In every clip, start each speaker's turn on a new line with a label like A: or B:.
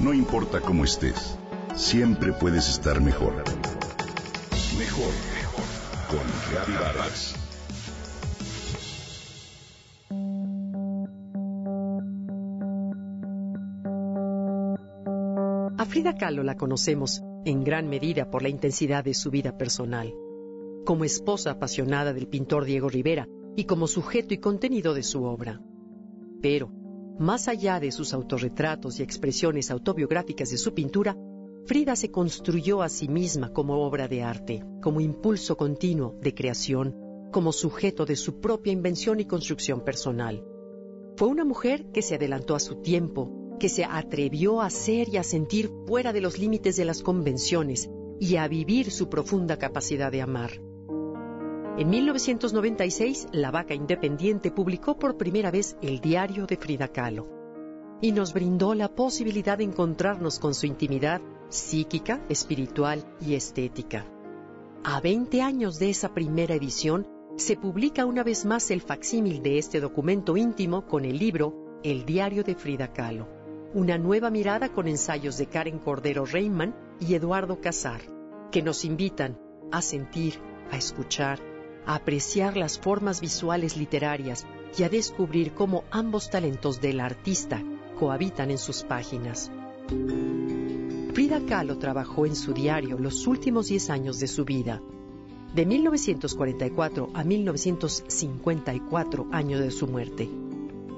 A: No importa cómo estés, siempre puedes estar mejor. Mejor, mejor. Con Reavivadas.
B: A Frida Kahlo la conocemos en gran medida por la intensidad de su vida personal, como esposa apasionada del pintor Diego Rivera y como sujeto y contenido de su obra. Pero, más allá de sus autorretratos y expresiones autobiográficas de su pintura, Frida se construyó a sí misma como obra de arte, como impulso continuo de creación, como sujeto de su propia invención y construcción personal. Fue una mujer que se adelantó a su tiempo, que se atrevió a ser y a sentir fuera de los límites de las convenciones y a vivir su profunda capacidad de amar. En 1996, La Vaca Independiente publicó por primera vez el diario de Frida Kahlo y nos brindó la posibilidad de encontrarnos con su intimidad psíquica, espiritual y estética. A 20 años de esa primera edición, se publica una vez más el facsímil de este documento íntimo con el libro El diario de Frida Kahlo, una nueva mirada con ensayos de Karen Cordero Reyman y Eduardo Casar, que nos invitan a sentir, a escuchar, a apreciar las formas visuales literarias y a descubrir cómo ambos talentos del artista cohabitan en sus páginas. Frida Kahlo trabajó en su diario los últimos 10 años de su vida. De 1944 a 1954, año de su muerte.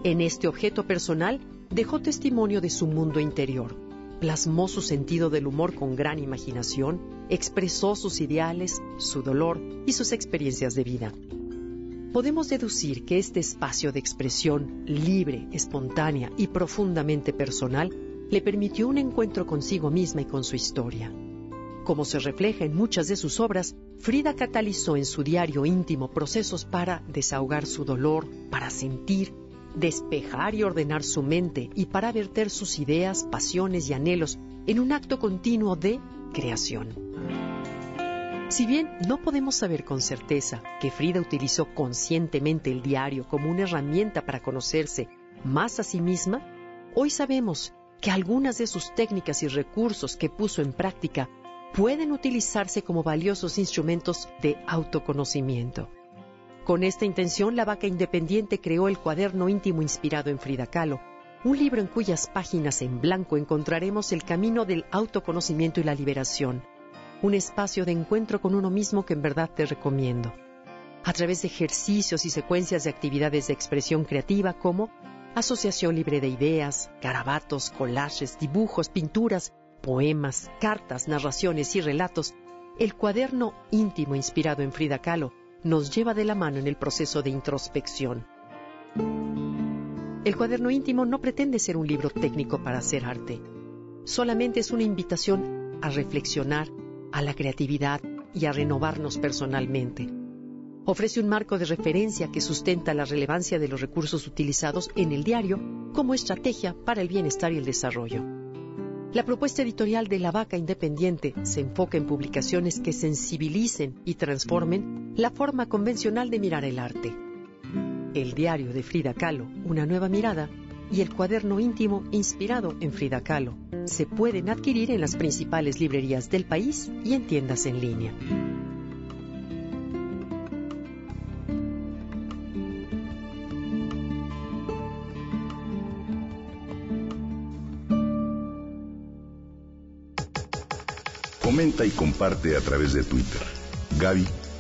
B: En este objeto personal dejó testimonio de su mundo interior, plasmó su sentido del humor con gran imaginación, expresó sus ideales, su dolor y sus experiencias de vida. Podemos deducir que este espacio de expresión libre, espontánea y profundamente personal le permitió un encuentro consigo misma y con su historia. Como se refleja en muchas de sus obras, Frida catalizó en su diario íntimo procesos para desahogar su dolor, para sentir, despejar y ordenar su mente y para verter sus ideas, pasiones y anhelos en un acto continuo de creación. Si bien no podemos saber con certeza que Frida utilizó conscientemente el diario como una herramienta para conocerse más a sí misma, hoy sabemos que algunas de sus técnicas y recursos que puso en práctica pueden utilizarse como valiosos instrumentos de autoconocimiento. Con esta intención, la vaca independiente creó el cuaderno íntimo inspirado en Frida Kahlo, un libro en cuyas páginas en blanco encontraremos el camino del autoconocimiento y la liberación, un espacio de encuentro con uno mismo que en verdad te recomiendo. A través de ejercicios y secuencias de actividades de expresión creativa como asociación libre de ideas, garabatos, collages, dibujos, pinturas, poemas, cartas, narraciones y relatos, el cuaderno íntimo inspirado en Frida Kahlo nos lleva de la mano en el proceso de introspección. El cuaderno íntimo no pretende ser un libro técnico para hacer arte, solamente es una invitación a reflexionar, a la creatividad y a renovarnos personalmente. Ofrece un marco de referencia que sustenta la relevancia de los recursos utilizados en el diario como estrategia para el bienestar y el desarrollo. La propuesta editorial de La Vaca Independiente se enfoca en publicaciones que sensibilicen y transformen la forma convencional de mirar el arte. El diario de Frida Kahlo, Una nueva mirada, y el cuaderno íntimo inspirado en Frida Kahlo se pueden adquirir en las principales librerías del país y en tiendas en línea.
A: Comenta y comparte a través de Twitter.